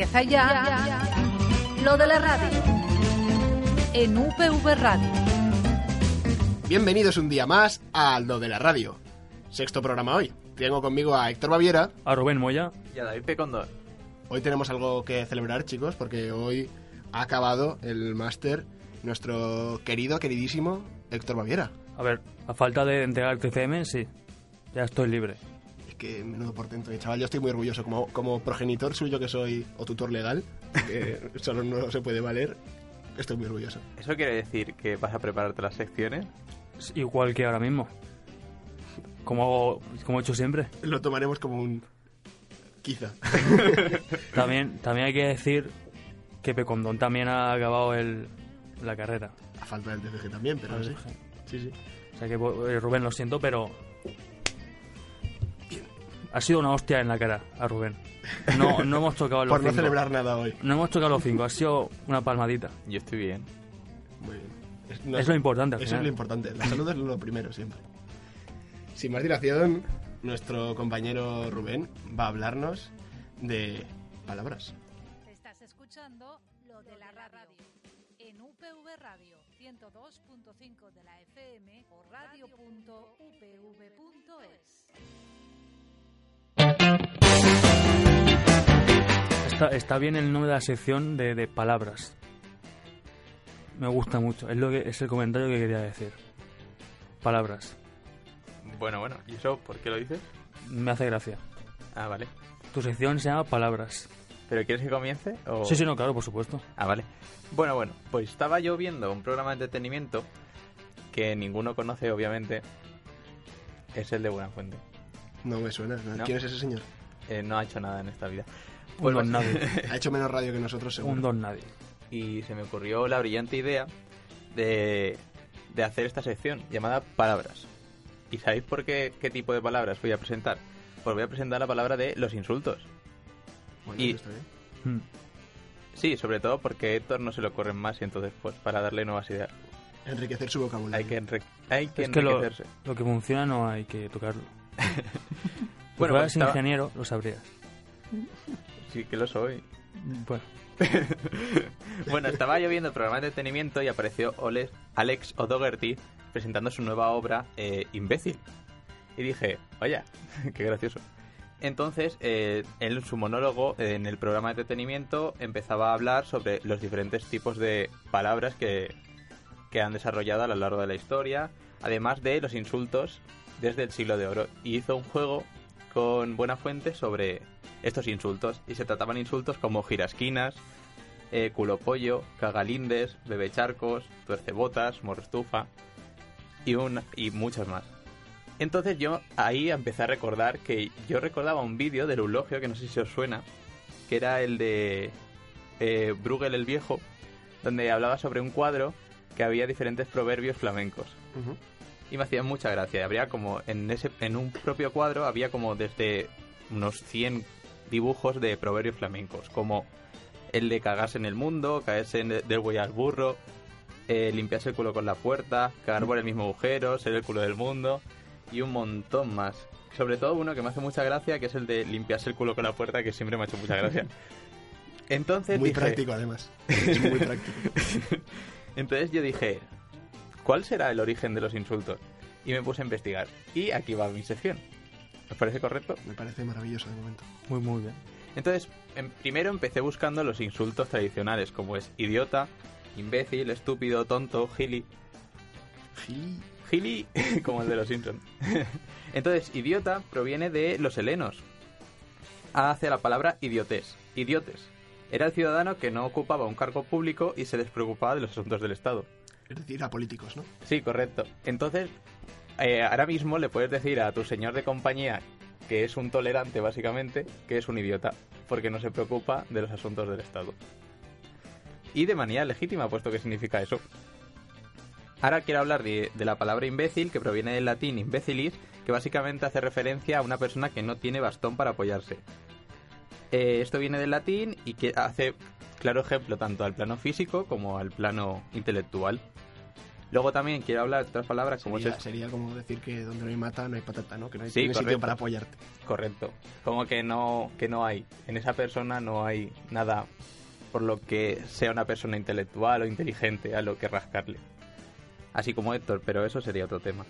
Empieza ya lo de la radio en UPV Radio. Bienvenidos un día más a Lo de la Radio. Sexto programa hoy. Tengo conmigo a Héctor Baviera. A Rubén Moya. Y a David Pecondor. Hoy tenemos algo que celebrar, chicos, porque hoy ha acabado el máster nuestro querido, queridísimo Héctor Baviera. A ver, a falta de entregar el TCM, sí. Ya estoy libre. Que menudo portento, chaval. Yo estoy muy orgulloso como, como progenitor suyo que soy, o tutor legal, que solo no se puede valer. Estoy muy orgulloso. ¿Eso quiere decir que vas a prepararte las secciones? Es igual que ahora mismo. Como, como he hecho siempre. Lo tomaremos como un... Quizá. También, también hay que decir que Pecondón también ha acabado el, la carrera. A falta del TCG también, pero sí. Sí, sí. O sea que eh, Rubén, lo siento, pero ha sido una hostia en la cara a Rubén. No, no hemos tocado los Por no celebrar nada hoy. No hemos tocado los cinco, ha sido una palmadita. Yo estoy bien. Muy bien. Es, no- Es lo importante al Eso es lo importante. La salud es lo primero siempre. Sin más dilación, nuestro compañero Rubén va a hablarnos de palabras. Estás escuchando lo de la radio en UPV Radio 102.5 de la FM o radio.upv.es. Está, está bien el nombre de la sección de, de palabras. Me gusta mucho. Es, lo que, es el comentario que quería decir. Palabras. Bueno, bueno. ¿Y eso por qué lo dices? Me hace gracia. Ah, vale. Tu sección se llama Palabras. ¿Pero quieres que comience? O... Sí, sí, no, claro, por supuesto. Ah, vale. Bueno, bueno. Pues estaba yo viendo un programa de entretenimiento que ninguno conoce, obviamente. Es el de Buenafuente. No me suena. ¿no? No. ¿Quién es ese señor? Eh, no ha hecho nada en esta vida. Un Pues don nadie. Ha hecho menos radio que nosotros, seguro. Un don nadie. y se me ocurrió la brillante idea de, de hacer esta sección llamada palabras. ¿Y sabéis por qué qué tipo de palabras voy a presentar? Pues voy a presentar la palabra de los insultos. Bueno, Y- está bien. Mm. Sí, sobre todo porque a Héctor no se le ocurren más y entonces pues para darle nuevas ideas Enriquecer su vocabulario. hay que, hay que Es que lo, enriquecerse. lo que funciona no hay que tocarlo. Bueno, si pues fueras estaba- ingeniero, lo sabrías. Sí que lo soy. Bueno, Bueno, estaba yo viendo el programa de entretenimiento y apareció Ole- Alex O'Dougherty presentando su nueva obra, eh, Imbécil. Y dije, vaya, qué gracioso. Entonces, eh, él en su monólogo eh, en el programa de entretenimiento empezaba a hablar sobre los diferentes tipos de palabras que, que han desarrollado a lo largo de la historia, además de los insultos desde el siglo de oro. Y hizo un juego con buena fuente sobre estos insultos. Y se trataban insultos como girasquinas, eh, culo pollo, cagalindes, bebecharcos, tuercebotas, morrestufa y, un, y muchos más. Entonces yo ahí empecé a recordar que yo recordaba un vídeo del eulogio que no sé si os suena, que era el de eh, Bruegel el Viejo, donde hablaba sobre un cuadro que había diferentes proverbios flamencos. Y me hacía mucha gracia. Habría como en ese en un propio cuadro había como desde unos 100 dibujos de proverbios flamencos, como el de cagarse en el mundo, caerse en- del buey al burro, eh, limpiarse el culo con la puerta, cagar por el mismo agujero, ser el culo del mundo y un montón más. Sobre todo uno que me hace mucha gracia, que es el de limpiarse el culo con la puerta, que siempre me ha hecho mucha gracia. Entonces Muy dije- práctico, además. Es muy práctico. entonces yo dije, ¿cuál será el origen de los insultos? Y me puse a investigar. Y aquí va mi sección. ¿Os parece correcto? Me parece maravilloso de momento. muy, muy bien. Entonces, em- primero empecé buscando los insultos tradicionales, como es idiota, imbécil, estúpido, tonto, gili. Gili. Gili, como el de los Simpsons. Entonces, idiota proviene de los helenos. Hace la palabra idiotes. Idiotes. Era el ciudadano que no ocupaba un cargo público y se despreocupaba de los asuntos del Estado. Es decir, a políticos, ¿no? Sí, correcto. Entonces, eh, ahora mismo le puedes decir a tu señor de compañía que es un tolerante, básicamente, que es un idiota, porque no se preocupa de los asuntos del Estado. Y de manera legítima, puesto que significa eso. Ahora quiero hablar de, la palabra imbécil, que proviene del latín imbécilis, que básicamente hace referencia a una persona que no tiene bastón para apoyarse. Eh, esto viene del latín y que hace claro ejemplo tanto al plano físico como al plano intelectual. Luego también quiero hablar de otras palabras como Sería, es sería como decir que donde no hay mata no hay patata, ¿no? Que no hay, Sí, sitio para apoyarte. correcto. Como que no, que no hay. En esa persona no hay nada por lo que sea una persona intelectual o inteligente a lo que rascarle. Así como Héctor, pero eso sería otro tema.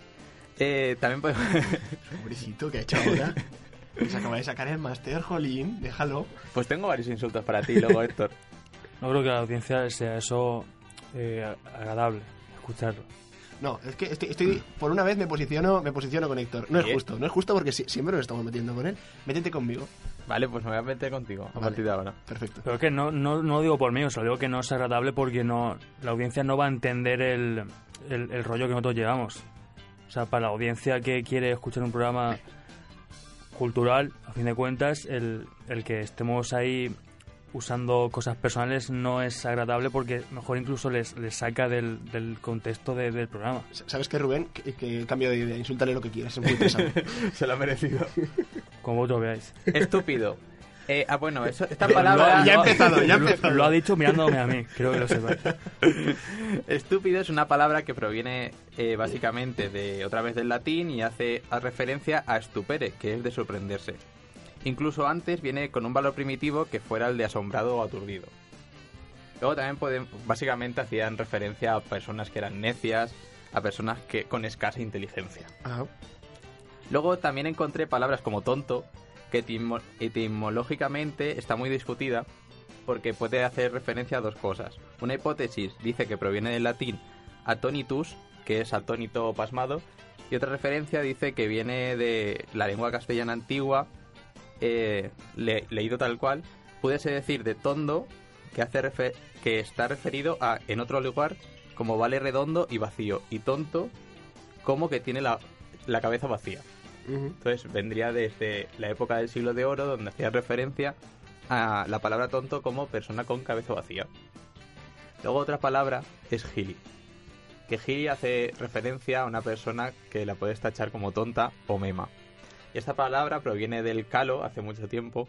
Eh, también podemos... Pobrecito, que ha hecho ahora? Se acaba de sacar el máster, jolín, déjalo. pues tengo varios insultos para ti luego, Héctor. No creo que a la audiencia sea eso eh, agradable, escucharlo. No, es que estoy, estoy- por una vez me posiciono, me posiciono con Héctor. No es justo, no es justo porque si- siempre nos estamos metiendo con él. Métete conmigo. Vale, pues me voy a meter contigo a Vale. partir de ahora. Perfecto. Pero es que no, no, no digo por mí, o sea, digo que no es agradable porque no la audiencia no va a entender el, el, el rollo que nosotros llevamos. O sea, para la audiencia que quiere escuchar un programa cultural, a fin de cuentas, el, el que estemos ahí usando cosas personales no es agradable porque mejor incluso les, les saca del, del contexto de- del programa. ¿Sabes qué, Rubén? Que, que cambio de idea, insúltale lo que quieras, es muy interesante. Se lo ha merecido. Como vosotros veáis. Estúpido. Eh, ah, bueno, eso, esta Lo- palabra... ya ha lo- empezado, ya ha lo- empezado. Lo ha dicho mirándome a mí, creo que lo sepáis. Estúpido es una palabra que proviene eh, básicamente de otra vez del latín y hace a referencia a stupere, que es de sorprenderse. Incluso antes viene con un valor primitivo que fuera el de asombrado o aturdido. Luego también pueden, básicamente hacían referencia a personas que eran necias, a personas que con escasa inteligencia. Luego también encontré palabras como tonto, que etimo- etimológicamente está muy discutida porque puede hacer referencia a dos cosas. Una hipótesis dice que proviene del latín atonitus, que es atónito o pasmado, y otra referencia dice que viene de la lengua castellana antigua, eh, le- leído tal cual, pudiese decir de tondo, que, hace que está referido a en otro lugar como vale redondo y vacío, y tonto como que tiene la, la cabeza vacía. Entonces vendría desde la época del siglo de oro, donde hacía referencia a la palabra tonto como persona con cabeza vacía. Luego otra palabra es gili. Que gili hace referencia a una persona que la puedes tachar como tonta o mema. Y esta palabra proviene del calo hace mucho tiempo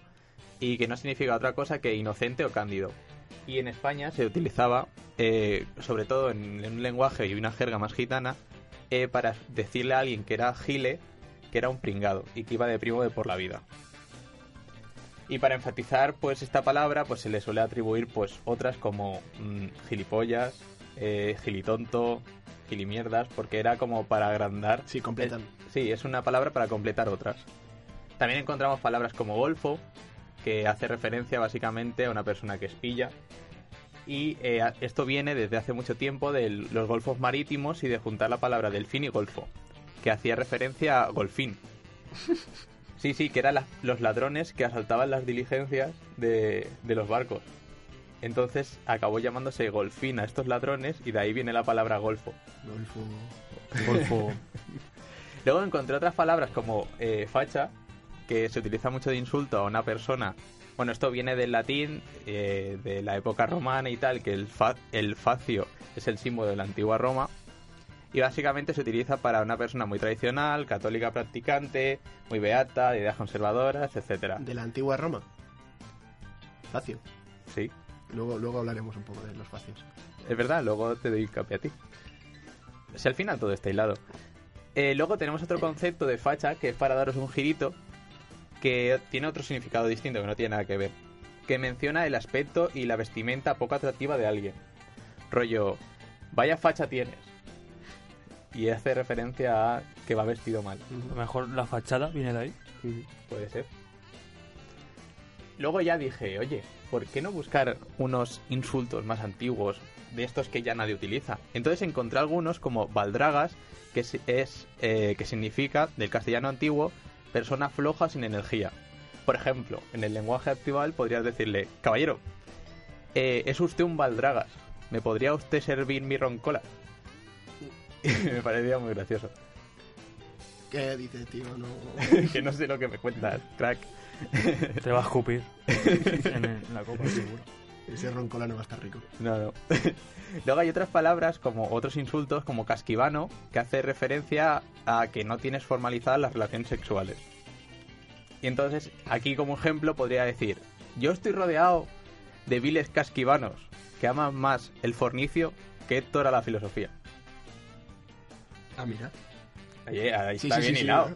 y que no significa otra cosa que inocente o cándido. Y en España se utilizaba, eh, sobre todo en, un lenguaje y una jerga más gitana, eh, para decirle a alguien que era gile que era un pringado y que iba de primo de por la vida. Y para enfatizar pues esta palabra pues se le suele atribuir pues otras como mm, gilipollas, eh, gilitonto, gilimierdas, porque era como para agrandar. Sí, completan. Eh, sí, es una palabra para completar otras. También encontramos palabras como golfo, que hace referencia básicamente a una persona que espilla. Y eh, esto viene desde hace mucho tiempo de los golfos marítimos y de juntar la palabra delfín y golfo, que hacía referencia a golfín. Sí, sí, que eran los ladrones que asaltaban las diligencias de, de los barcos. Entonces acabó llamándose golfín a estos ladrones y de ahí viene la palabra golfo. Golfo. Golfo. Luego encontré otras palabras como eh, facha, que se utiliza mucho de insulto a una persona. Bueno, esto viene del latín, eh, de la época romana y tal, que el, fa- el facio es el símbolo de la antigua Roma. Y básicamente se utiliza para una persona muy tradicional, católica practicante, muy beata, de ideas conservadoras, etcétera. De la antigua Roma. Facio. Sí, Luego, luego hablaremos un poco de los facios. es verdad, luego te doy copia a ti. Si al final todo está hilado. Eh, luego tenemos otro concepto de facha que es para daros un girito que tiene otro significado distinto que no tiene nada que ver. Que menciona el aspecto y la vestimenta poco atractiva de alguien. Rollo, vaya facha tienes. Y hace referencia a que va vestido mal. A lo mejor la fachada viene de ahí. Puede ser. Luego ya dije, oye, ¿por qué no buscar unos insultos más antiguos de estos que ya nadie utiliza? Entonces encontré algunos como baldragas, que es, es, eh, que significa del castellano antiguo persona floja sin energía. Por ejemplo, en el lenguaje actual podrías decirle, caballero, eh, es usted un baldragas. ¿Me podría usted servir mi roncola? me parecía muy gracioso. ¿Qué dices, tío? No. que no sé lo que me cuentas, crack. Te va a escupir en, el- en la copa, seguro. Ese roncola no va a estar rico. No, no. Luego hay otras palabras como otros insultos como casquivano que hace referencia a que no tienes formalizadas las relaciones sexuales. Y entonces aquí como ejemplo podría decir, yo estoy rodeado de viles casquivanos que aman más el fornicio que Héctor a la filosofía. Ah, mira. Oye, ahí Sí, está sí, bien sí, sí, hilado.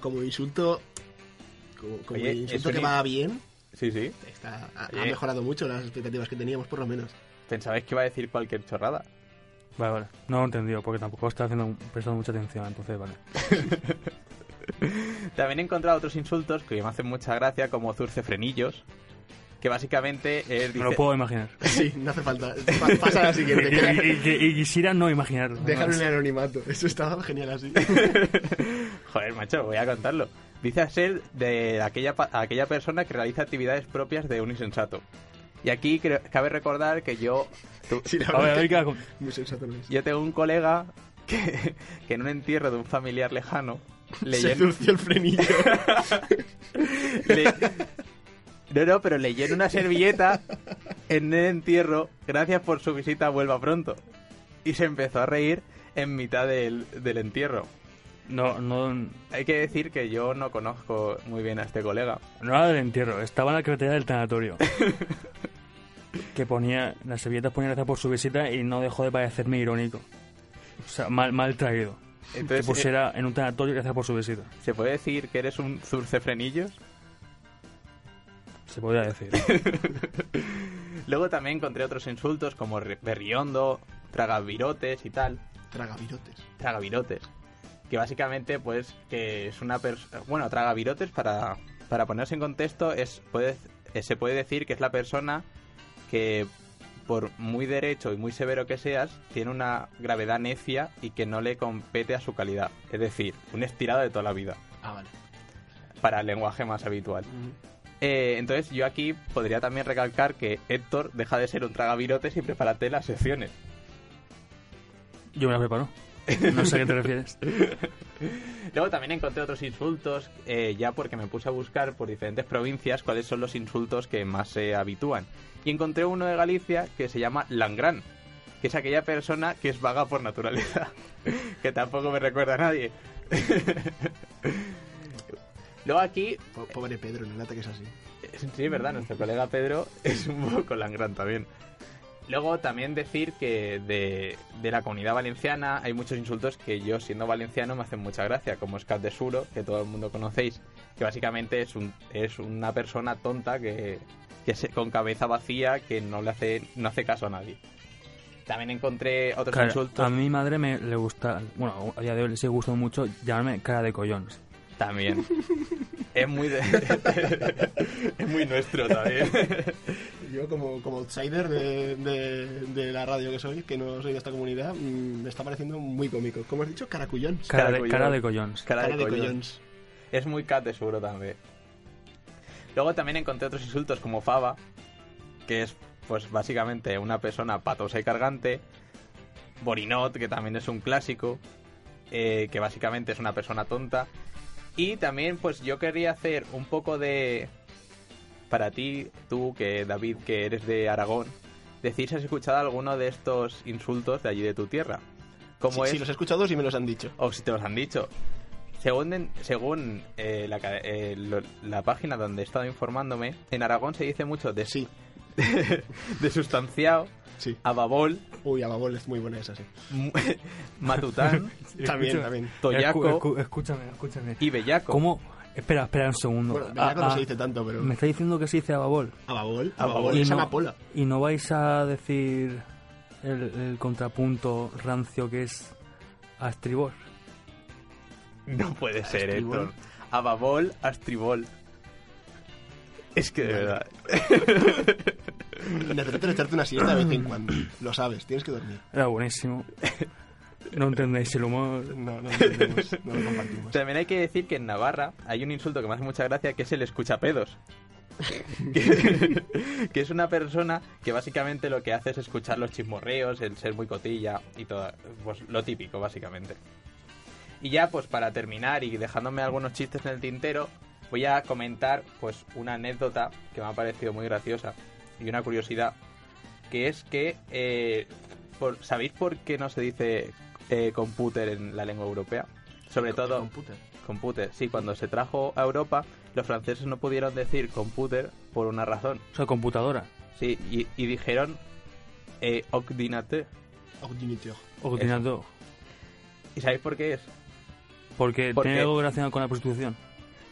Como insulto... Como, como Oye, insulto es que un- va bien, Sí, sí. está, ha, ha mejorado mucho las expectativas que teníamos, por lo menos. Pensabais que iba a decir cualquier chorrada. Vale, vale. No lo he entendido porque tampoco estaba haciendo, prestando mucha atención, entonces vale. También he encontrado otros insultos que me hacen mucha gracia, como zurcefrenillos, que básicamente es... Me lo dice- puedo imaginar. Sí, no hace falta. Pa- Pasa a la siguiente. que- y, y- y quisiera no imaginarlo. Dejar en el anonimato. Eso estaba genial así. Joder, macho, voy a contarlo. Dice ser de aquella, aquella persona que realiza actividades propias de un insensato. Y aquí creo- cabe recordar que yo... tu- Sí, A ver, a que muy sensato no es. yo tengo un colega que, que en un entierro de un familiar lejano le Se llen- el frenillo. le- No, no, pero le llena una servilleta en el entierro, gracias por su visita, vuelva pronto. Y se empezó a reír en mitad del, del entierro. No, no, Hay que decir que yo no conozco muy bien a este colega. no era del entierro, estaba en la carretera del tanatorio. que ponía, las servilletas ponía gracias por su visita y no dejó de parecerme irónico. O sea, mal, mal traído. Entonces, que pusiera en un tanatorio gracias por su visita. eh, ¿se puede decir que eres un zurcefrenillos? Se podría decir. Luego también encontré otros insultos como berriondo, tragavirotes y tal. Tragavirotes. Tragavirotes. Que básicamente, pues, que es una persona... Bueno, tragavirotes, para, para ponerse en contexto, es puede, eh, se puede decir que es la persona que, por muy derecho y muy severo que seas, tiene una gravedad necia y que no le compete a su calidad. Es decir, un estirado de toda la vida, Ah, vale. para el lenguaje más habitual. Eh, entonces, yo aquí podría también recalcar que Héctor deja de ser un tragavirotes y prepárate las secciones. Yo me la preparo. No sé a qué te refieres. Luego también encontré otros insultos, eh, ya porque me puse a buscar por diferentes provincias cuáles son los insultos que más se habitúan. Y encontré uno de Galicia que se llama Langrán, que es aquella persona que es vaga por naturaleza, que tampoco me recuerda a nadie. Luego aquí, Po- Pobre Pedro, no late que es así. sí, es verdad, nuestro colega Pedro es un poco Langrán también. Luego también decir que de, de la comunidad valenciana hay muchos insultos que yo siendo valenciano me hacen mucha gracia, como Scat de Suro, que todo el mundo conocéis, que básicamente es, un, es una persona tonta que, que se- con cabeza vacía que no le hace, no hace caso a nadie. También encontré otros insultos. a mi madre me le gusta, bueno, a día de hoy le sigue gustando mucho llamarme cara de collones. También. es muy de- es muy nuestro también. Yo, como, como outsider de, de, de la radio que soy, que no soy de esta comunidad, mm, me está pareciendo muy cómico. ¿Cómo has dicho? Caracullón. Cara, Cara de, cara collón. de collones. Cara, Cara de, collons. Es muy cat de seguro también. Luego también encontré otros insultos como fava, que es pues básicamente una persona patosa y cargante. Borinot, que también es un clásico, eh, que básicamente es una persona tonta. Y también pues yo quería hacer un poco de... Para ti, tú, que David, que eres de Aragón, decir si has escuchado alguno de estos insultos de allí de tu tierra. Como Sí, es sí, los he escuchado y me los han dicho. o si te los han dicho. Según, según eh, la, eh, lo- la página donde he estado informándome, en Aragón se dice mucho de, Sí, de sustanciado, sí. ababol, Uy, Ababol es muy buena esa, sí. matután, También, también. toyaco escúchame, escúchame. y bellaco. ¿Cómo? Espera, espera un segundo. Bueno, bellaco Ah, no se ah, dice tanto, pero... Me está diciendo que se dice ababol. Ababol, Ababol. Es no- amapola. ¿Y no vais a decir el, el contrapunto rancio que es astribor? No puede ser, Astribol. Héctor. Ababol, astribol. Es que de verdad. Necesitas echarte una siesta de vez en cuando. Lo sabes, tienes que dormir. Era buenísimo. No entendéis el humor. No, no lo entendemos, no lo compartimos. También hay que decir que en Navarra hay un insulto que me hace mucha gracia que es el escuchapedos. que, que es una persona que básicamente lo que hace es escuchar los chismorreos, el ser muy cotilla y todo, pues lo típico básicamente. Y ya pues para terminar y dejándome algunos chistes en el tintero, voy a comentar pues una anécdota que me ha parecido muy graciosa y una curiosidad, que es que eh, por- ¿sabéis por qué no se dice eh, computer en la lengua europea? Sobre todo Computer. computer. Sí, cuando se trajo a Europa, los franceses no pudieron decir computer por una razón. O sea, computadora. Sí, y, y dijeron eh, ordinateur. Ordinateur. ¿Y sabéis por qué es? Porque ¿Por tiene algo relacionado con la prostitución.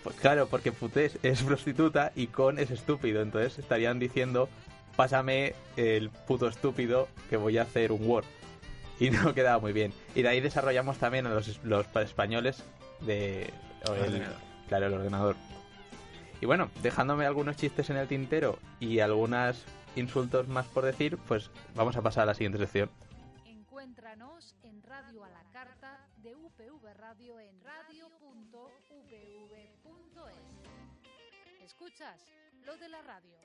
Pues claro, porque Futés es prostituta y Con es estúpido. Entonces estarían diciendo, pásame el puto estúpido que voy a hacer un Word. Y no quedaba muy bien. Y de ahí desarrollamos también a los, los españoles de... el- claro, el ordenador. Y bueno, dejándome algunos chistes en el tintero y algunos insultos más por decir, pues vamos a pasar a la siguiente sección. Encuéntranos en Radio a la Carta de UPV Radio en radio.upv.es. ¿Escuchas? Lo de la radio.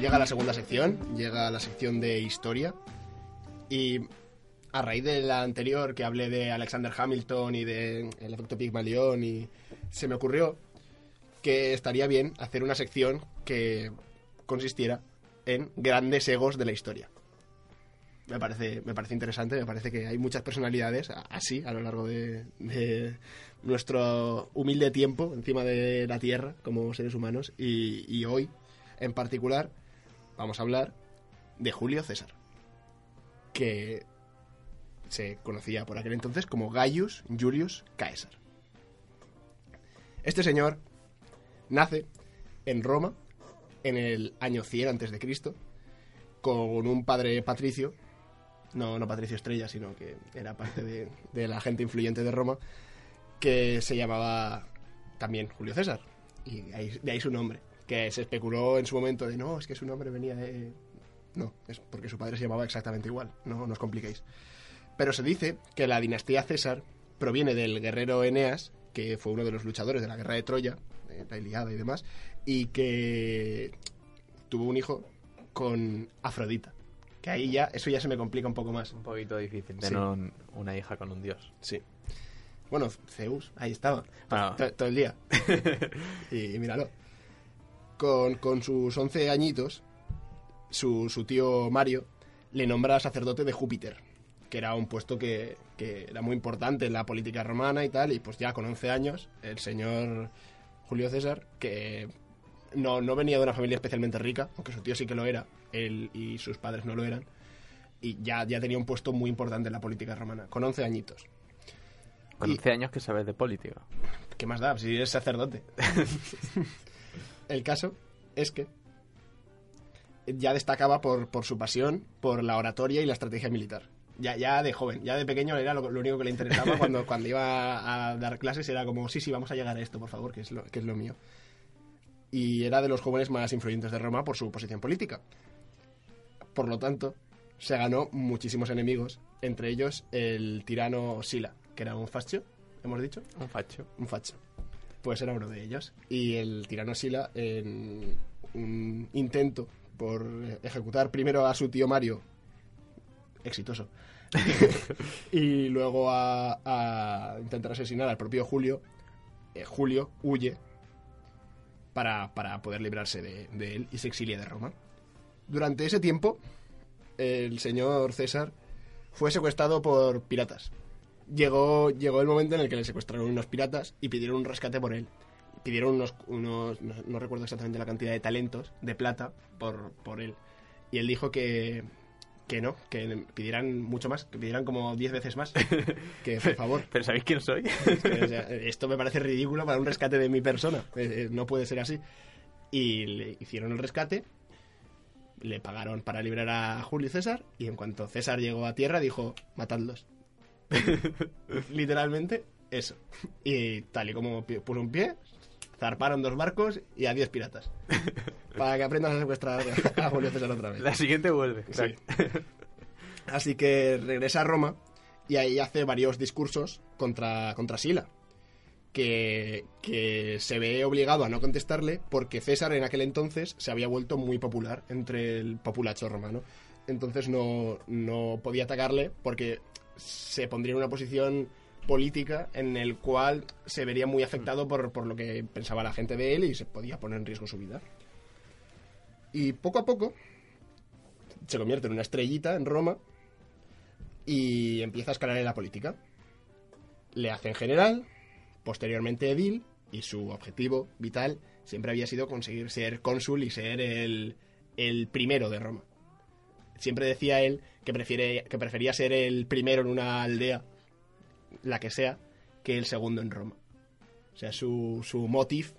Llega la segunda sección, llega la sección de historia. Y a raíz de la anterior que hablé de Alexander Hamilton y de el efecto Pigmalión, y se me ocurrió que estaría bien hacer una sección que consistiera en grandes egos de la historia. Me parece, me parece interesante, me parece que hay muchas personalidades así a lo largo de, de nuestro humilde tiempo encima de la Tierra como seres humanos y, hoy en particular vamos a hablar de Julio César, que se conocía por aquel entonces como Gaius Julius Caesar. Este señor nace en Roma en el año 100 antes de Cristo con un padre patricio, no, no Patricio Estrella, sino que era parte de, de la gente influyente de Roma, que se llamaba también Julio César. Y de ahí, su nombre, que se especuló en su momento de no, es que su nombre venía de... No, es porque su padre se llamaba exactamente igual, no, os compliquéis. Pero se dice que la dinastía César proviene del guerrero Eneas, que fue uno de los luchadores de la guerra de Troya, de la Iliada y demás, y que tuvo un hijo con Afrodita. Que ahí ya, eso ya se me complica un poco más. Un poquito difícil Sí. tener un- una hija con un dios. Sí. Bueno, Zeus, ahí estaba. To- Todo el día. y, y míralo. Con, con sus 11 añitos, su, su tío Mario le nombra sacerdote de Júpiter, que era un puesto que, que era muy importante en la política romana y tal, y pues ya con 11 años, el señor Julio César, que no, no venía de una familia especialmente rica, aunque su tío sí que lo era, él y sus padres no lo eran, y ya, ya tenía un puesto muy importante en la política romana, con 11 añitos. Con Y- 11 años que sabes de política. ¿Qué más da? Si eres sacerdote. El caso es que ya destacaba por, por su pasión, por la oratoria y la estrategia militar. Ya, ya de joven, ya de pequeño era lo, lo único que le interesaba cuando, cuando iba a dar clases, era como, sí, sí, vamos a llegar a esto, por favor, que es lo, que es lo mío. Y era de los jóvenes más influyentes de Roma por su posición política. Por lo tanto, se ganó muchísimos enemigos, entre ellos el tirano Sila, que era un fascio, hemos dicho Un facho. un facho. Pues era uno de ellos. Y el tirano Sila, en un intento por ejecutar primero a su tío Mario, exitoso, y luego a, a intentar asesinar al propio Julio, eh, Julio huye para, para poder librarse de, él y se exilia de Roma. Durante ese tiempo, el señor César fue secuestrado por piratas llegó, llegó el momento en el que le secuestraron unos piratas y pidieron un rescate por él. Pidieron unos, unos no, no recuerdo exactamente la cantidad de talentos de plata por, por él. Y él dijo que, que no, que pidieran mucho más, que pidieran como 10 veces más. Que por favor. ¿Pero sabéis quién soy? Que, o sea, esto me parece ridículo para un rescate de mi persona. Eh, eh, no puede ser así. Y le hicieron el rescate, le pagaron para liberar a Julio César y en cuanto César llegó a tierra dijo, matadlos. Literalmente eso. Y tal y como puso un pie, zarparon dos barcos y a 10 piratas. Para que aprendan a secuestrar a Julio César otra vez. La siguiente vuelve. Sí. Así que regresa a Roma y ahí hace varios discursos contra, contra Sila. Que, que se ve obligado a no contestarle porque César en aquel entonces se había vuelto muy popular entre el populacho romano. Entonces no, no podía atacarle porque se pondría en una posición política en el cual se vería muy afectado por, por lo que pensaba la gente de él y se podía poner en riesgo su vida. Y poco a poco se convierte en una estrellita en Roma y empieza a escalar en la política. Le hacen general, posteriormente edil, y su objetivo vital siempre había sido conseguir ser cónsul y ser el, el primero de Roma. siempre decía él que, prefiere, que prefería ser el primero en una aldea, la que sea, que el segundo en Roma. O sea, su, su motif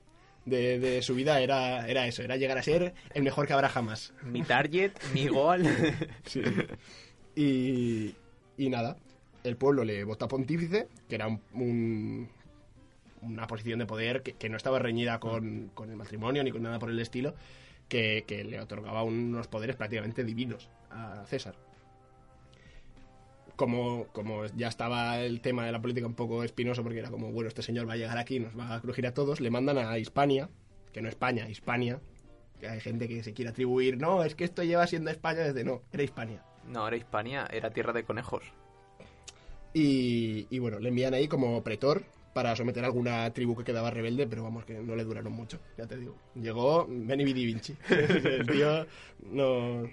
de, de su vida era, era eso, era llegar a ser el mejor que habrá jamás. Mi target, mi gol. Sí. Y, y nada, el pueblo le vota pontífice, que era un- un- una posición de poder que, que no estaba reñida con, con el matrimonio ni con nada por el estilo, que, que le otorgaba unos poderes prácticamente divinos a César. Como, como ya estaba el tema de la política un poco espinoso, porque era como, bueno, este señor va a llegar aquí, nos va a crujir a todos, le mandan a Hispania, que no España, Hispania, que hay gente que se quiere atribuir, no, es que esto lleva siendo España desde no, era Hispania. No, era Hispania, era tierra de conejos. Y, y bueno, le envían ahí como pretor para someter a alguna tribu que quedaba rebelde, pero vamos, que no le duraron mucho, ya te digo. Llegó Benny Vidi Vinci. El tío no,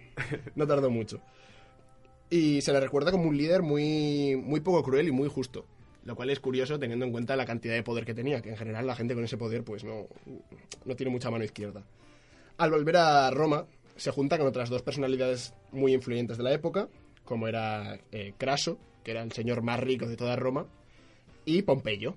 no tardó mucho. Y se le recuerda como un líder muy, muy poco cruel y muy justo. Lo cual es curioso teniendo en cuenta la cantidad de poder que tenía, que en general la gente con ese poder pues no, no tiene mucha mano izquierda. Al volver a Roma, se junta con otras dos personalidades muy influyentes de la época, como era eh, Craso, que era el señor más rico de toda Roma, y Pompeyo,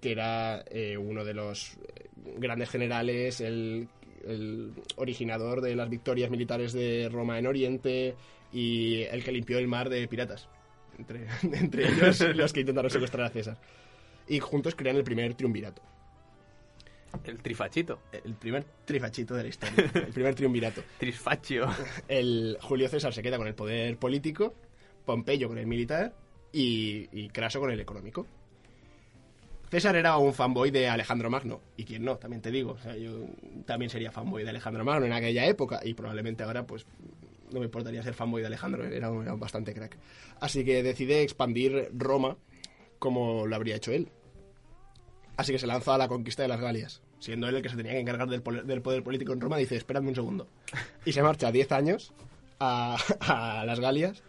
que era eh, uno de los eh, grandes generales, el, el originador de las victorias militares de Roma en Oriente y el que limpió el mar de piratas. Entre, entre ellos los que intentaron secuestrar a César. Y juntos crean el primer triunvirato. El trifachito. El primer trifachito de la historia. El primer triunvirato. Trisfaccio. El Julio César se queda con el poder político, Pompeyo con el militar y, y Craso con el económico. César era un fanboy de Alejandro Magno, y quién no, también te digo. O sea, yo también sería fanboy de Alejandro Magno en aquella época, y probablemente ahora, pues, no me importaría ser fanboy de Alejandro, era, era bastante crack. Así que decide expandir Roma como lo habría hecho él. Así que se lanza a la conquista de las Galias. Siendo él el que se tenía que encargar del, poder político en Roma, dice, espérame un segundo. Y se marcha 10 años a, a las Galias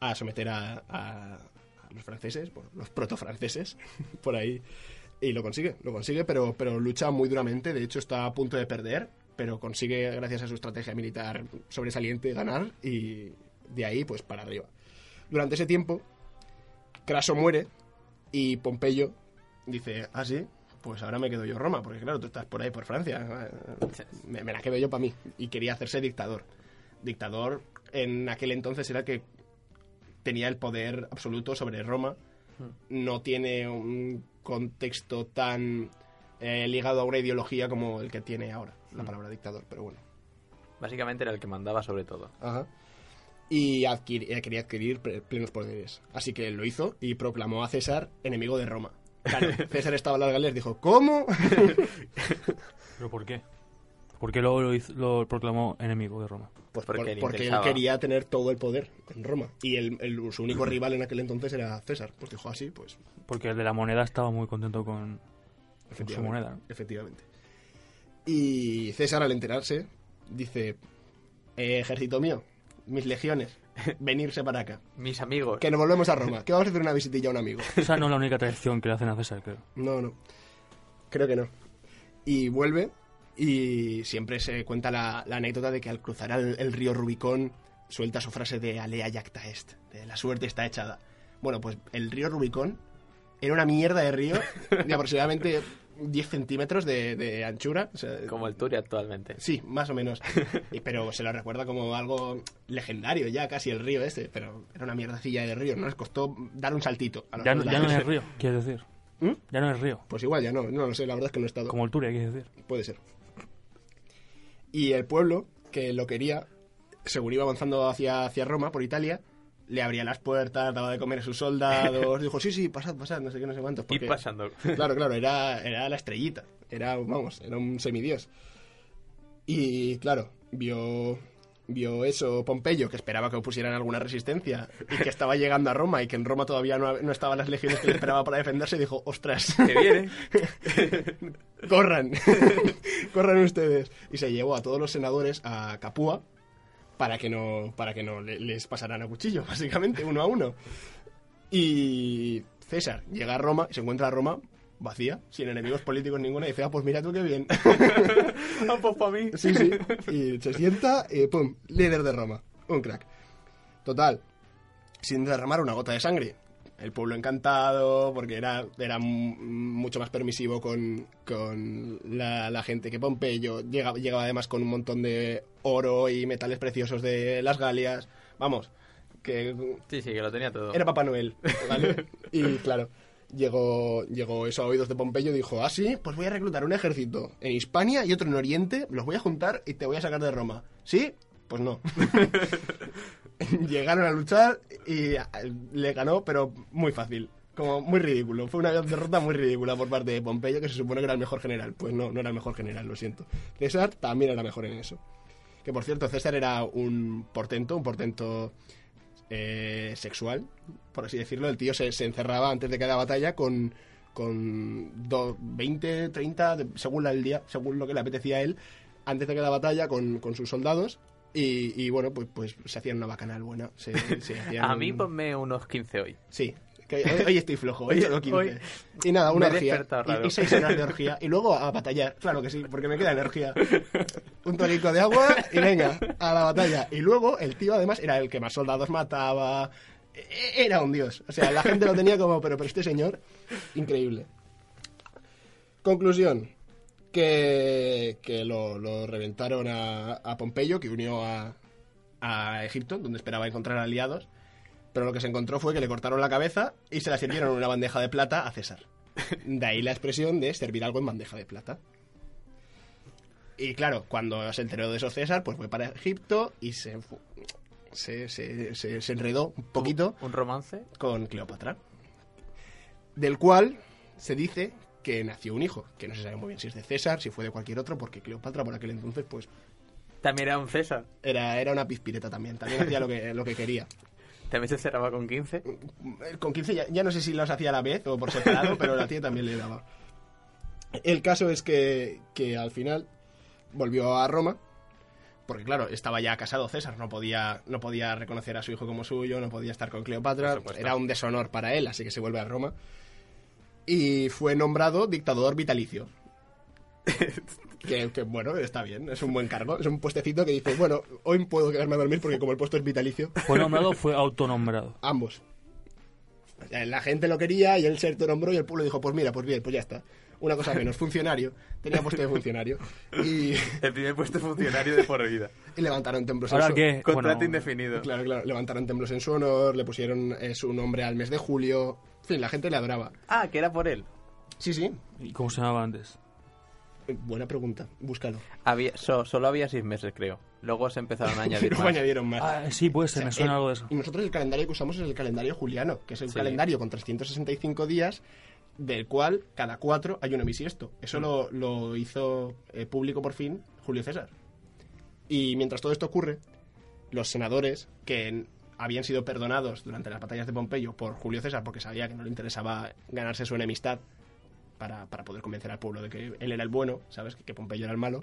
a someter a, a- a los franceses, bueno, los protofranceses, por ahí. Y lo consigue, lo consigue, pero, pero lucha muy duramente. De hecho, está a punto de perder, pero consigue, gracias a su estrategia militar sobresaliente, ganar y de ahí, pues, para arriba. Durante ese tiempo, Craso muere y Pompeyo dice, ah, sí, pues ahora me quedo yo Roma, porque claro, tú estás por ahí, por Francia, me, me la quedo yo para mí. Y quería hacerse dictador. Dictador en aquel entonces era que tenía el poder absoluto sobre Roma, no tiene un contexto tan eh, ligado a una ideología como el que tiene ahora, la Mm. palabra dictador, pero bueno. Básicamente era el que mandaba sobre todo. Ajá. Y adquiri- eh, quería adquirir plenos poderes. Así que lo hizo y proclamó a César enemigo de Roma. Claro, César estaba en las Galias dijo, ¿cómo? ¿Pero por qué? ¿Por qué luego lo, hizo- lo proclamó enemigo de Roma? Pues Porque por- porque él quería tener todo el poder en Roma. Y el, el- su único rival en aquel entonces era César. Pues dijo así, pues Porque el de la moneda estaba muy contento con, con su efectivamente. moneda. Efectivamente. Y César al enterarse dice, "Eh, ejército mío, mis legiones, venirse para acá. Mis amigos. Que nos volvemos a Roma, que vamos a hacer una visitilla a un amigo. Esa no es la única traición que le hacen a César, creo. No, no. Creo que no. Y vuelve y siempre se cuenta la, la anécdota de que al cruzar el, el río Rubicón suelta su frase de alea jacta est, de la suerte está echada. Bueno, pues el río Rubicón era una mierda de río de aproximadamente 10 centímetros de, de anchura. o sea, Como el Turi actualmente. Sí, más o menos. Y- pero se lo recuerda como algo legendario ya, casi el río este. Pero era una mierdecilla de río, ¿no? Les costó dar un saltito. a Ya no, ya no es río, quieres decir. ¿Mm? Ya no es río. Pues igual ya no, no lo sé, la verdad es que no he estado. Como el Turia, quieres decir. Puede ser. Y el pueblo, que lo quería, según iba avanzando hacia, hacia Roma, por Italia, le abría las puertas, daba de comer a sus soldados, dijo, sí, sí, pasad, pasad, no sé qué, no sé cuántos. Porque- pasando. Claro, claro, era, era la estrellita, era, vamos, era un semidios. Y claro, vio, vio eso Pompeyo, que esperaba que opusieran alguna resistencia, y que estaba llegando a Roma, y que en Roma todavía no, no estaban las legiones que le esperaba para defenderse, y dijo, ostras, Que viene. corran, corran ustedes. Y se llevó a todos los senadores a Capua para que no, para que no le- les pasaran a cuchillo, básicamente, uno a uno. Y César llega a Roma y se encuentra a Roma vacía, sin enemigos políticos ninguno, y dice, ah, pues mira tú qué bien. Ah, pues para mí. sí, sí. Y se sienta y pum, líder de Roma. Un crack. Total, sin derramar una gota de sangre. El pueblo encantado, porque era, era mucho más permisivo con, con la, la gente que Pompeyo. Llegaba, llegaba además con un montón de oro y metales preciosos de las Galias. Vamos, que Sí, sí, que lo tenía todo. era Papá Noel, ¿vale? y claro, llegó, llegó eso a oídos de Pompeyo y dijo, ah, sí, pues voy a reclutar un ejército en Hispania y otro en Oriente, los voy a juntar y te voy a sacar de Roma. ¿Sí? Pues no. Llegaron a luchar y eh, le ganó, pero muy fácil. Como muy ridículo. Fue una derrota muy ridícula por parte de Pompeyo, que se supone que era el mejor general. Pues no, no era el mejor general, lo siento. César también era mejor en eso. Que por cierto, César era un portento, un portento eh, sexual, por así decirlo. El tío se, encerraba antes de cada batalla con, con do- 20, 30, de- según el día, según lo que le apetecía a él, antes de cada batalla con, con sus soldados. Y, y, bueno, pues, pues se hacían una bacanal buena. Se, se hacían A mí un- ponme unos 15 hoy. Sí. hoy, hoy estoy flojo, hoy solo 15. hoy y nada, una orgía. Y, y seis horas de orgía. Y luego a batallar, claro que sí, porque me queda energía. Un torico de agua y venga, a la batalla. Y luego el tío además era el que más soldados mataba. E- Era un dios. O sea, la gente lo tenía como, pero, pero este señor, increíble. Conclusión. Que, que lo, lo reventaron a, a Pompeyo, que unió a, a Egipto, donde esperaba encontrar aliados. Pero lo que se encontró fue que le cortaron la cabeza y se la sirvieron en una bandeja de plata a César. De ahí la expresión de servir algo en bandeja de plata. Y claro, cuando se enteró de eso César, pues fue para Egipto y se, se, se- se- se enredó un poquito ¿Un romance? con Cleopatra. Del cual se dice que nació un hijo, que no se sabe muy bien si es de César, si fue de cualquier otro, porque Cleopatra por aquel entonces pues También era un César. era, era una pizpireta también, también hacía lo que, lo que quería. También se cerraba con 15. Con 15 ya, ya no sé si los hacía a la vez o por separado, pero la tía también le daba. El caso es que, que al final volvió a Roma, porque claro, estaba ya casado César, no podía, no podía reconocer a su hijo como suyo, no podía estar con Cleopatra, era un deshonor para él, así que se vuelve a Roma. Y fue nombrado dictador vitalicio. Que, que, bueno, está bien, es un buen cargo, es un puestecito que dice, bueno, hoy puedo quedarme a dormir porque como el puesto es vitalicio, ¿Fue nombrado o fue autonombrado? Ambos. O sea, La gente lo quería y él se nombró y el pueblo dijo, pues mira, pues bien, pues ya está. Una cosa menos, funcionario. Tenía puesto de funcionario. Y, El primer puesto funcionario de por vida. y levantaron templos en ¿Ahora su qué? Contrato Bueno, indefinido. Claro, claro, levantaron templos en su honor, le pusieron eh, su nombre al mes de julio. En fin, la gente le adoraba. Ah, que era por él. Sí, sí. ¿Y cómo se llamaba antes? Eh, Buena pregunta, búscalo. Había, so- solo había seis meses, creo. Luego se empezaron a añadir Luego más. añadieron más. Ah, sí, puede ser, O sea, me suena el- algo de eso. Y nosotros el calendario que usamos es el calendario juliano, que es el Sí. calendario con 365 días, del cual cada cuatro hay un bisiesto. Eso lo, lo hizo eh, público por fin Julio César. Y mientras todo esto ocurre, los senadores que habían sido perdonados durante las batallas de Pompeyo por Julio César porque sabía que no le interesaba ganarse su enemistad para, para poder convencer al pueblo de que él era el bueno, ¿sabes? Que, que Pompeyo era el malo,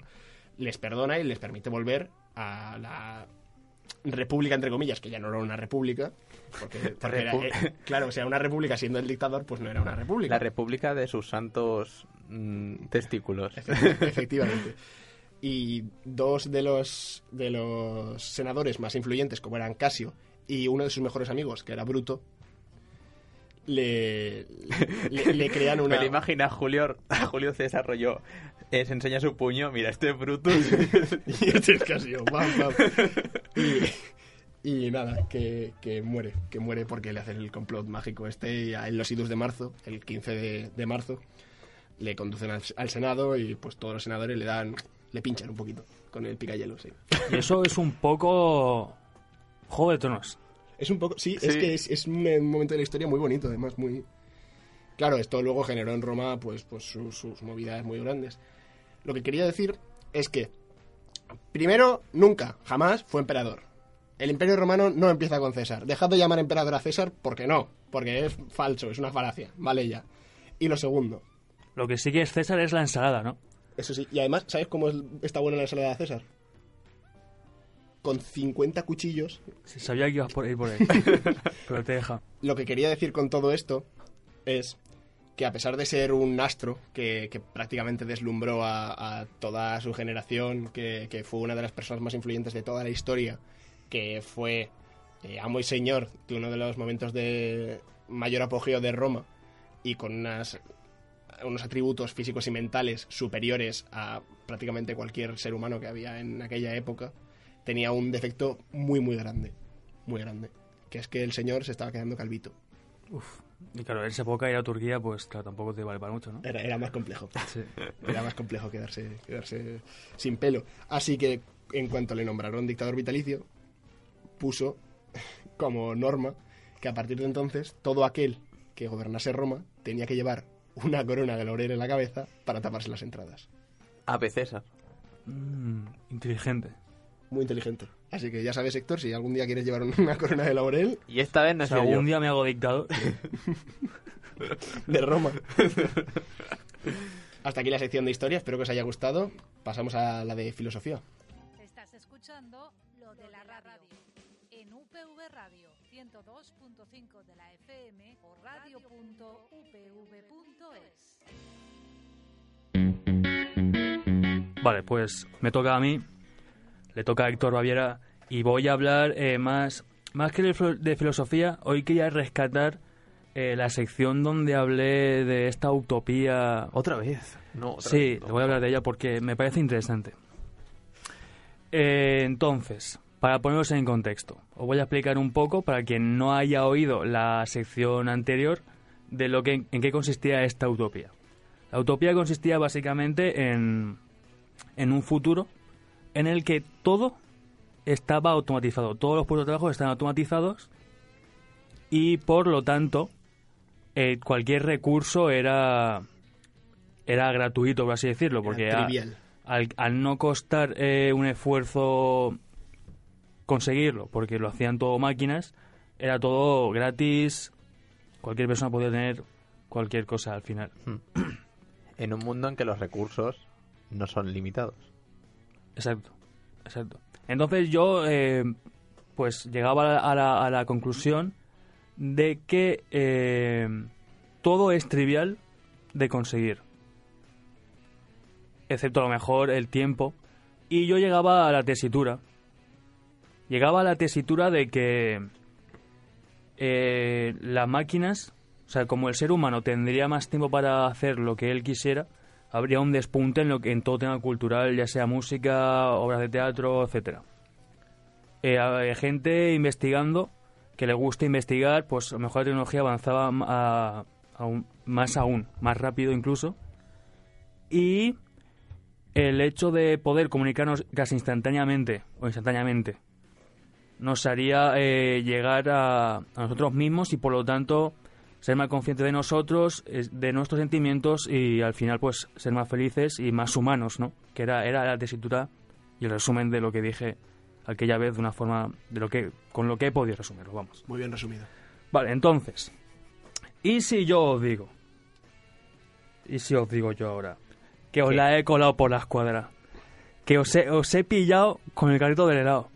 les perdona y les permite volver a la república, entre comillas, que ya no era una república. Porque, porque era- eh, claro, o sea, una república siendo el dictador, pues no era una república. La república de sus santos mm, testículos. Efecti- Efectivamente. Y dos de los, de los senadores más influyentes, como eran Casio y uno de sus mejores amigos, que era Bruto, le, le, le crean Me una... lo imagina a Julio, a Julio César rollo. eh, se enseña su puño, mira, este es Brutus. y este es pam, pam. Y, y nada, que, que muere, que muere porque le hacen el complot mágico este y a- en los idus de marzo, el 15 de, de marzo, le conducen al, al Senado y pues todos los senadores le dan, le pinchan un poquito con el picayelo, sí. Y eso es un poco... Juego de Tronos. Es un poco, sí, es que es, es un, momento de la historia muy bonito, además, muy... Claro, esto luego generó en Roma pues, pues sus, sus movidas muy grandes. Lo que quería decir es que, primero, nunca, jamás fue emperador. El imperio romano no empieza con César. Dejad de llamar emperador a César porque no, porque es falso, es una falacia, vale ya. Y lo segundo, Lo que sí que es César es la ensalada, ¿no? eso sí, y además, ¿sabes cómo es- está buena la ensalada de César? Con 50 cuchillos Sabía que ibas por ahí por ahí. Pero te deja. lo que quería decir con todo esto es que a pesar de ser un astro que, que prácticamente deslumbró a, a toda su generación, que, que fue una de las personas más influyentes de toda la historia, que fue eh, amo y señor de uno de los momentos de mayor apogeo de Roma y con unas, unos atributos físicos y mentales superiores a prácticamente cualquier ser humano que había en aquella época, tenía un defecto muy, muy grande. Muy grande. Que es que el señor se estaba quedando calvito. Uf. Y claro, en esa época ir a Turquía, pues claro, tampoco te vale para mucho, ¿no? Era, era más complejo. Sí. Era más complejo quedarse, quedarse sin pelo. Así que en cuanto le nombraron dictador vitalicio, puso como norma que a partir de entonces todo aquel que gobernase Roma tenía que llevar una corona de laurel en la cabeza para taparse las entradas. Ave César. Mm, inteligente. Muy inteligente. Así que ya sabes, Héctor, si algún día quieres llevar una corona de laurel Y esta vez no sé yo. algún día me hago dictador. de Roma. Hasta aquí la sección de historia, espero que os haya gustado. Pasamos a la de filosofía. Estás escuchando lo de la radio en UPV Radio 102.5 de la FM o radio.upv.es. Vale, pues me toca a mí, le toca a Héctor Baviera y voy a hablar eh, más, más que de, filo- de filosofía, hoy quería rescatar eh, la sección donde hablé de esta utopía. ¿Otra vez? No, otra Sí, vez no. voy a hablar de ella porque me parece interesante. Eh, entonces, para poneros en contexto, os voy a explicar un poco para quien no haya oído la sección anterior de lo que en qué consistía esta utopía. La utopía consistía básicamente en, en un futuro en el que todo estaba automatizado, todos los puestos de trabajo están automatizados y por lo tanto eh, cualquier recurso era era gratuito, por así decirlo, porque Era a- trivial. al, al no costar eh, un esfuerzo conseguirlo, porque lo hacían todo máquinas, era todo gratis, cualquier persona podía tener cualquier cosa al final. En un mundo en que los recursos no son limitados. Exacto, exacto. Entonces yo, eh, pues llegaba a la, conclusión de que eh, todo es trivial de conseguir, excepto a lo mejor el tiempo. Y yo llegaba a la tesitura. Llegaba a la tesitura de que eh, las máquinas, o sea, como el ser humano tendría más tiempo para hacer lo que él quisiera, habría un despunte en lo que en todo tema cultural, ya sea música, obras de teatro, etcétera. Eh, hay gente investigando que le gusta investigar, pues a lo mejor la tecnología avanzaba a- más aún, más rápido incluso. Y el hecho de poder comunicarnos casi instantáneamente o instantáneamente nos haría eh, llegar a, a nosotros mismos y por lo tanto ser más conscientes de nosotros, de nuestros sentimientos y al final pues ser más felices y más humanos, ¿no? Que era, era la tesitura y el resumen de lo que dije aquella vez de una forma de lo que con lo que he podido resumirlo, vamos. Muy bien resumido. Vale, entonces, ¿y si yo os digo? ¿Y si os digo yo ahora? Que os ¿Qué? la he colado por la escuadra. Que os he, os he pillado con el carrito del helado.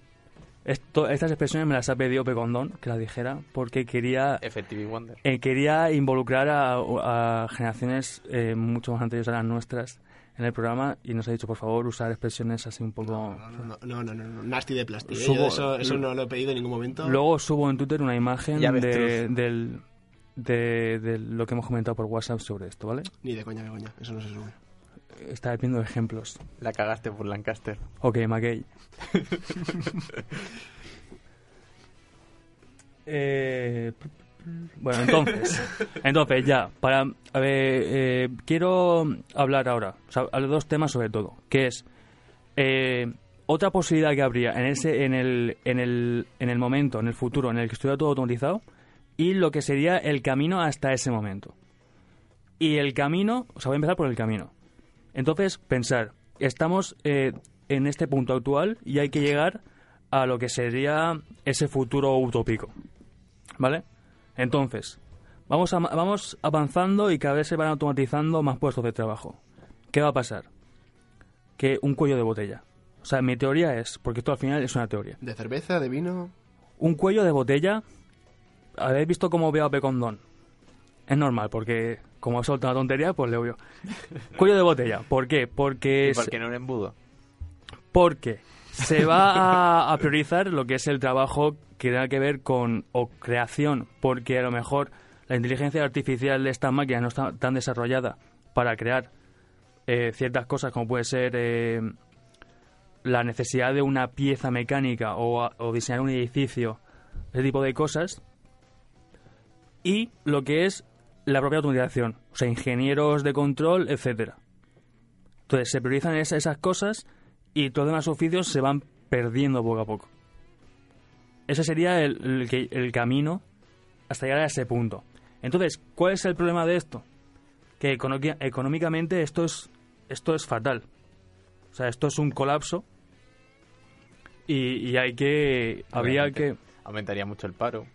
Esto, estas expresiones me las ha pedido Pecondón, que las dijera, porque quería, Wonder. eh, quería involucrar a, a generaciones eh, mucho más anteriores a las nuestras en el programa y nos ha dicho, por favor, usar expresiones así un poco... No, no, no, no, no, no, nasty de plástico. ¿eh? Subo- Yo eso, eso no lo he pedido en ningún momento. Luego subo en Twitter una imagen de, del, de, de lo que hemos comentado por WhatsApp sobre esto, ¿vale? Ni de coña, de coña. Eso no se sube. Estaba viendo ejemplos. La cagaste por Lancaster. Ok, McKay. Eh, bueno, entonces, entonces ya, para, a ver, eh, quiero hablar ahora, o sea, hablar de dos temas sobre todo, que es eh, otra posibilidad que habría en ese, en el, en el, en el momento, en el futuro, en el que estuviera todo automatizado, y lo que sería el camino hasta ese momento. Y el camino, o sea, voy a empezar por el camino. Entonces, pensar, estamos eh, en este punto actual y hay que llegar a lo que sería ese futuro utópico. ¿Vale? Entonces, vamos, a- vamos avanzando y cada vez se van automatizando más puestos de trabajo. ¿Qué va a pasar? Que un cuello de botella. O sea, mi teoría es, porque esto al final es una teoría. De cerveza, de vino. Un cuello de botella. ¿Habéis visto cómo veo a Pecondón? Es normal, porque como he soltado una tontería, pues le veo. cuello de botella. ¿Por qué? Porque ¿Y es, por qué no un embudo? porque se va a, a priorizar lo que es el trabajo que tenga que ver con o creación, porque a lo mejor la inteligencia artificial de estas máquinas no está tan desarrollada para crear eh, ciertas cosas como puede ser eh, la necesidad de una pieza mecánica o, o diseñar un edificio, ese tipo de cosas, y lo que es la propia automatización, o sea, ingenieros de control, etcétera. Entonces se priorizan esa- esas cosas y todos los demás oficios se van perdiendo poco a poco. Ese sería el, el camino hasta llegar a ese punto. Entonces, ¿cuál es el problema de esto? Que económicamente esto es, esto es fatal. O sea, esto es un colapso y, y hay que... Habría Obviamente. que... Aumentaría mucho el paro.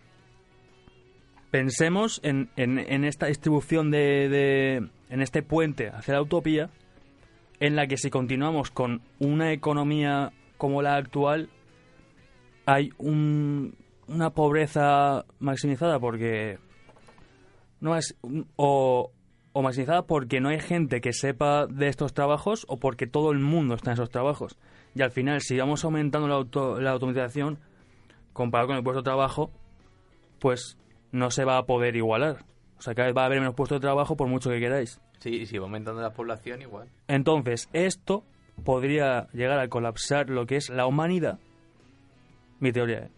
Pensemos en, en, en esta distribución de, de- en este puente hacia la utopía, en la que si continuamos con una economía como la actual, hay un- una pobreza maximizada porque no es o, o maximizada porque no hay gente que sepa de estos trabajos o porque todo el mundo está en esos trabajos. Y al final, si vamos aumentando la, auto- la automatización, comparado con el puesto de trabajo, pues no se va a poder igualar. O sea, cada vez va a haber menos puestos de trabajo por mucho que queráis. Sí, y si va aumentando la población, igual. Entonces, esto podría llegar a colapsar lo que es la humanidad. Mi teoría, ¿eh?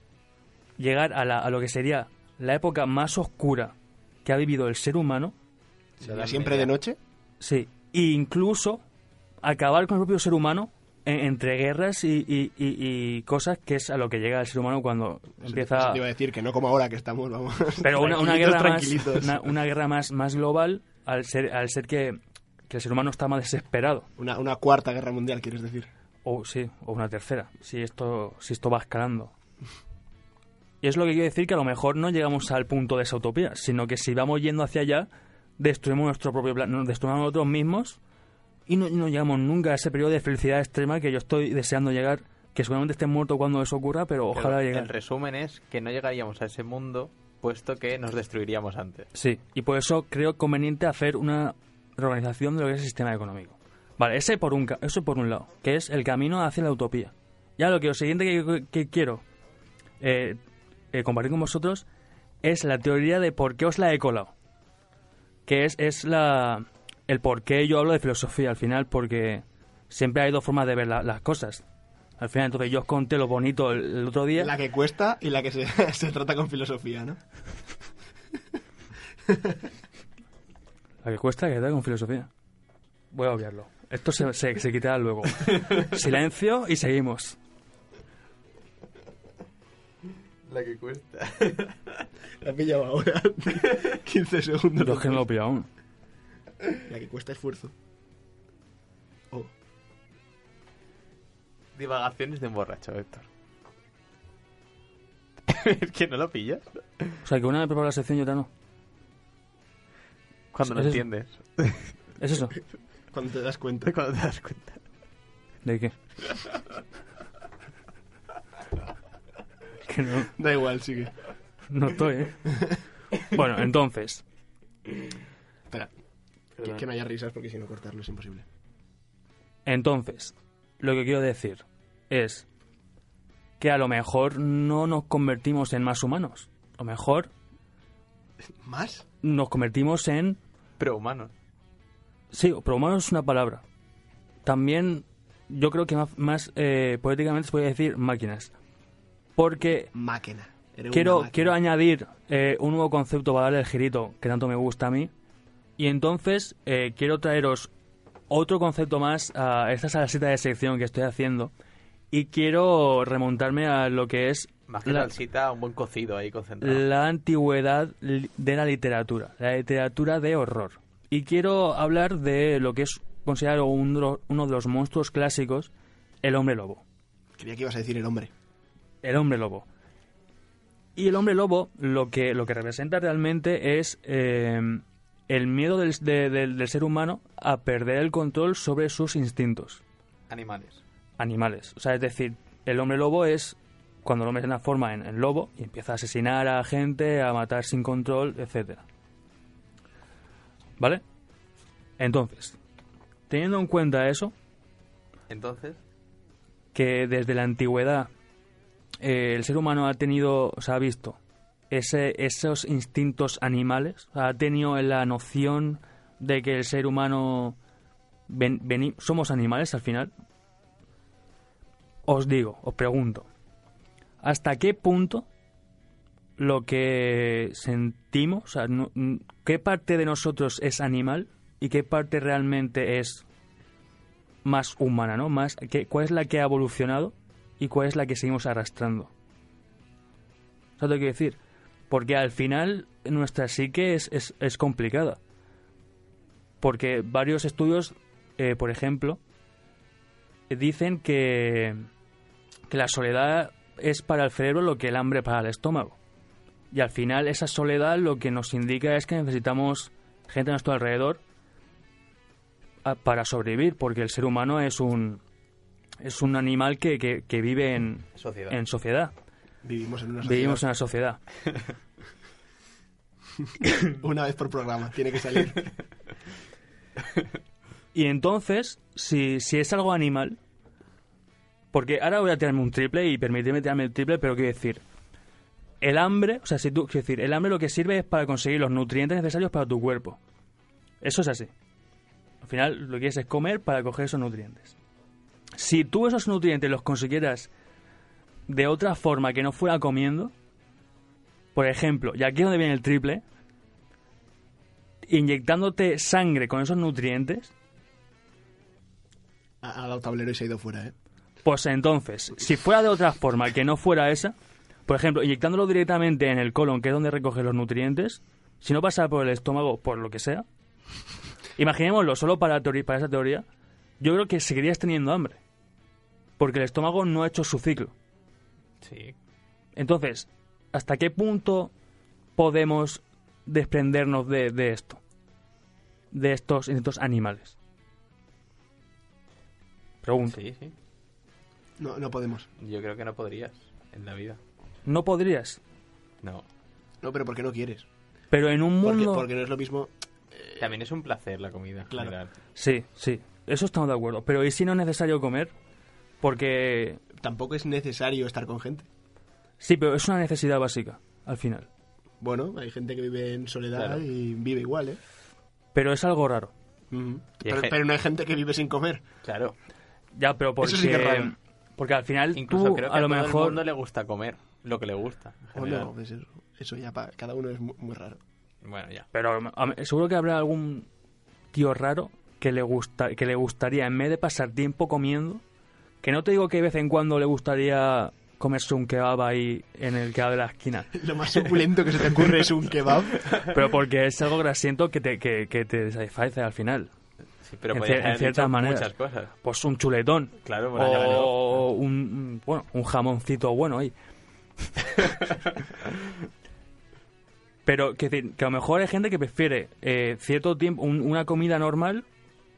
Llegar a, la- a lo que sería la época más oscura que ha vivido el ser humano. ¿Sería siempre de noche? Sí. E incluso acabar con el propio ser humano entre guerras y, y- y- y cosas que es a lo que llega el ser humano cuando Eso- empieza... eso te iba a decir que no como ahora que estamos, vamos. Pero una, guerra más, una, una guerra más, más global al ser, al ser que, que el ser humano está más desesperado. Una, una cuarta guerra mundial, quieres decir. O sí, o una tercera, si esto, si esto va escalando. Y es lo que quiero decir que a lo mejor no llegamos al punto de esa utopía, sino que si vamos yendo hacia allá, destruimos nuestro propio plan, destruimos a nosotros mismos y no, llegamos nunca a ese periodo de felicidad extrema que yo estoy deseando llegar, que seguramente esté muerto cuando eso ocurra, pero ojalá llegue. El resumen es que no llegaríamos a ese mundo puesto que nos destruiríamos antes. Sí, y por eso creo conveniente hacer una reorganización de lo que es el sistema económico. Vale, ese por un, eso por un lado, que es el camino hacia la utopía. Ya lo que lo siguiente que, que quiero eh, eh, compartir con vosotros es la teoría de por qué os la he colado. Que es, es la, el por qué yo hablo de filosofía al final, porque siempre hay dos formas de ver la- las cosas. Al final, entonces yo os conté lo bonito el, el otro día. La que cuesta y la que se, se trata con filosofía, ¿no? La que cuesta que da con filosofía. Voy a obviarlo. Esto se, se, se quitará luego. Silencio y seguimos. La que cuesta. La he pillado ahora. 15 segundos. Yo es que no lo he pillado aún. La que cuesta esfuerzo. Oh, Divagaciones de un borracho, Héctor. es que no lo pillas. O sea, que una me prepara la sección y otra no. Cuando no Es eso. entiendes. ¿Es eso? cuando te das cuenta. Cuando te das cuenta. ¿De qué? que no, Da igual, sigue. no estoy, ¿eh? Bueno, entonces. Que, que no haya risas porque si no cortarlo es imposible. Entonces, lo que quiero decir es que a lo mejor no nos convertimos en más humanos. A lo mejor ¿Más? nos convertimos en Pero humanos. Sí, pero humano es una palabra. También yo creo que más, más, eh, poéticamente se puede decir máquinas. Porque Máquina. Quiero, máquina. quiero añadir eh, un nuevo concepto para darle el girito que tanto me gusta a mí. Y entonces eh, quiero traeros otro concepto más a esta salsita de sección que estoy haciendo. Y quiero remontarme a lo que es Más que La- salsita, un buen cocido ahí concentrado. la antigüedad de la literatura, la literatura de horror. Y quiero hablar de lo que es considerado un uno de los monstruos clásicos, el hombre lobo. Creía que ibas a decir el hombre. El hombre lobo. Y el hombre lobo lo que, lo que representa realmente es eh, el miedo del, de- del- del ser humano a perder el control sobre sus instintos Animales. animales. O sea, es decir, el hombre lobo es cuando el hombre se transforma en, en lobo y empieza a asesinar a gente, a matar sin control, etcétera. ¿Vale? Entonces, teniendo en cuenta eso, Entonces, que desde la antigüedad eh, el ser humano ha tenido, o sea, ha visto ese, esos instintos animales, o sea, ha tenido la noción de que el ser humano somos animales al final. Os digo, os pregunto, ¿hasta qué punto lo que sentimos, o sea, qué parte de nosotros es animal y qué parte realmente es más humana, ¿no? Más, ¿qué- ¿Cuál es la que ha evolucionado y cuál es la que seguimos arrastrando? ¿Sabes lo que quiero decir? Porque al final nuestra psique es, es, es complicada. Porque varios estudios, eh, por ejemplo, dicen que, que la soledad es para el cerebro lo que el hambre para el estómago. Y al final esa soledad lo que nos indica es que necesitamos gente a nuestro alrededor a- para sobrevivir, porque el ser humano es un es un animal que, que, que vive en, Sociedad. en sociedad. Vivimos en una sociedad. Vivimos en una sociedad. Una vez por programa, tiene que salir. Y entonces, si, si es algo animal, porque ahora voy a tirarme un triple y permitirme tirarme el triple, pero quiero decir, el hambre, o sea, si tú, quiero decir, el hambre lo que sirve es para conseguir los nutrientes necesarios para tu cuerpo. Eso es así. Al final lo que quieres es comer para coger esos nutrientes. Si tú esos nutrientes los consiguieras de otra forma que no fuera comiendo, por ejemplo, y aquí es donde viene el triple, inyectándote sangre con esos nutrientes, Ha, ha dado tablero y se ha ido fuera, ¿eh? Pues entonces, si fuera de otra forma que no fuera esa, por ejemplo, inyectándolo directamente en el colon, que es donde recoge los nutrientes, si no pasa por el estómago, por lo que sea, imaginémoslo solo para, teoría- para esa teoría, yo creo que seguirías teniendo hambre. Porque el estómago no ha hecho su ciclo. Sí. Entonces, ¿hasta qué punto podemos desprendernos de, de esto? De estos instintos animales. Pregunto. Sí, sí. No, no podemos. Yo creo que no podrías en la vida. ¿No podrías? No. No, pero ¿por qué no quieres? Pero en un Porque, mundo... porque no es lo mismo. También es un placer la comida. en Claro. general. Sí, sí, eso estamos de acuerdo. Pero ¿y si no es necesario comer? Porque... Tampoco es necesario estar con gente. Sí, pero es una necesidad básica, al final. Bueno, hay gente que vive en soledad Claro. y vive igual, ¿eh? Pero es algo raro. Pero, no hay gente que vive sin comer. Claro. Ya, pero porque... Eso sí que es raro. Porque al final Incluso tú, creo que a lo todo el mejor... mundo le gusta comer lo que le gusta. en O general. no, pues eso, eso ya para cada uno es mu- muy, raro. Bueno, ya. Pero a seguro que habrá algún tío raro que le, gusta, que le gustaría, en vez de pasar tiempo comiendo, que no te digo que de vez en cuando le gustaría comerse un kebab ahí en el kebab de la esquina, Lo más suculento que se te ocurre es un kebab. pero porque es algo grasiento que te, que, que te satisface al final. Sí, pero En en ciertas maneras. muchas cosas. Pues un chuletón. Claro, bueno, o un, bueno, un jamoncito bueno ahí. Pero que, a lo mejor hay gente que prefiere eh, cierto tiempo, un- una comida normal,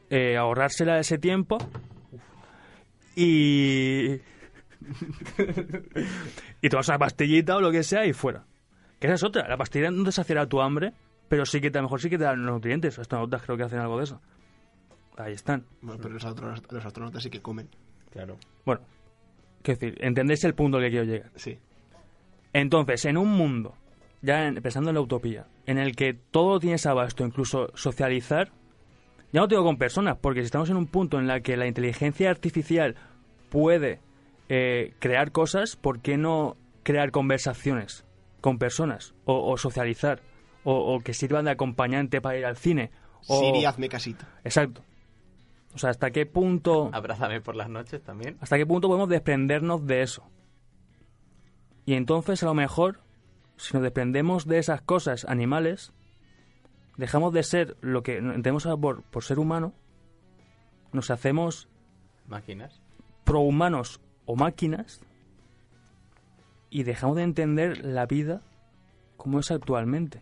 eh, ahorrársela ese tiempo y. y tomas una pastillita o lo que sea y fuera. Que esa es otra. La pastilla no te saciará tu hambre, pero sí que te, a lo mejor sí que te dan los nutrientes. Los astronautas creo que hacen algo de eso. Ahí están. Bueno, pero los astronautas, los astronautas sí que comen. Claro. Bueno, quiero decir, entendéis el punto al que quiero llegar. Sí. Entonces, en un mundo, ya en- pensando en la utopía, en el que todo lo tienes abasto, incluso socializar, ya no te digo con personas, porque si estamos en un punto en el que la inteligencia artificial puede eh, crear cosas, ¿por qué no crear conversaciones con personas? O, o socializar, o, o que sirvan de acompañante para ir al cine. O... Siri, hazme casita. Exacto. O sea, ¿hasta qué punto... Abrázame por las noches también. ¿Hasta qué punto podemos desprendernos de eso? Y entonces, a lo mejor, si nos desprendemos de esas cosas animales, dejamos de ser lo que entendemos por, por ser humano, nos hacemos Máquinas. prohumanos o máquinas y dejamos de entender la vida como es actualmente.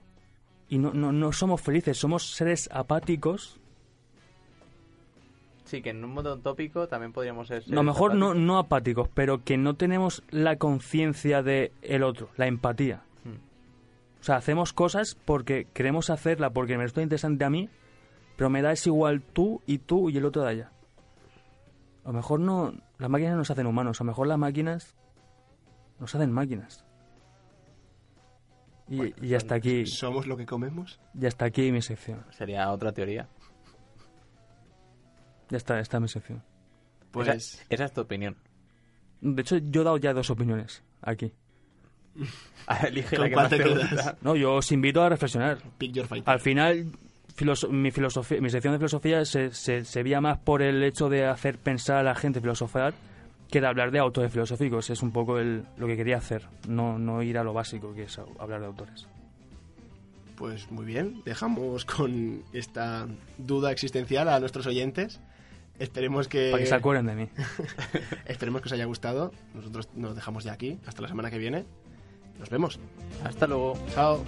Y no, no, no somos felices, somos seres apáticos. Sí, que en un mundo utópico también podríamos ser. A lo seres mejor no, apáticos. no apáticos, pero que no tenemos la conciencia de el otro, la empatía. Hmm. O sea, hacemos cosas porque queremos hacerla, porque me resulta interesante a mí, pero me da es igual tú y tú y el otro de allá. A lo mejor no, las máquinas no se hacen humanos, a lo mejor las máquinas Nos hacen máquinas. Y, Bueno, y hasta aquí, ¿Somos lo que comemos? ya está aquí mi sección. Sería otra teoría. Ya está, está mi sección. Pues Esa, esa es tu opinión. De hecho, yo he dado ya dos opiniones aquí. Elige ¿Con la que más te. No, yo os invito a reflexionar. pick your fight. Al final, filoso- mi, filosofía, mi sección de filosofía se, se, se veía más por el hecho de hacer pensar a la gente filosofar que de hablar de autores filosóficos. Es un poco el, lo que quería hacer, no, no ir a lo básico, que es hablar de autores. Pues muy bien, dejamos con esta duda existencial a nuestros oyentes. Esperemos que, Para que se acuerden de mí. esperemos que os haya gustado. Nosotros nos dejamos ya aquí. Hasta la semana que viene. Nos vemos. Hasta luego. Chao.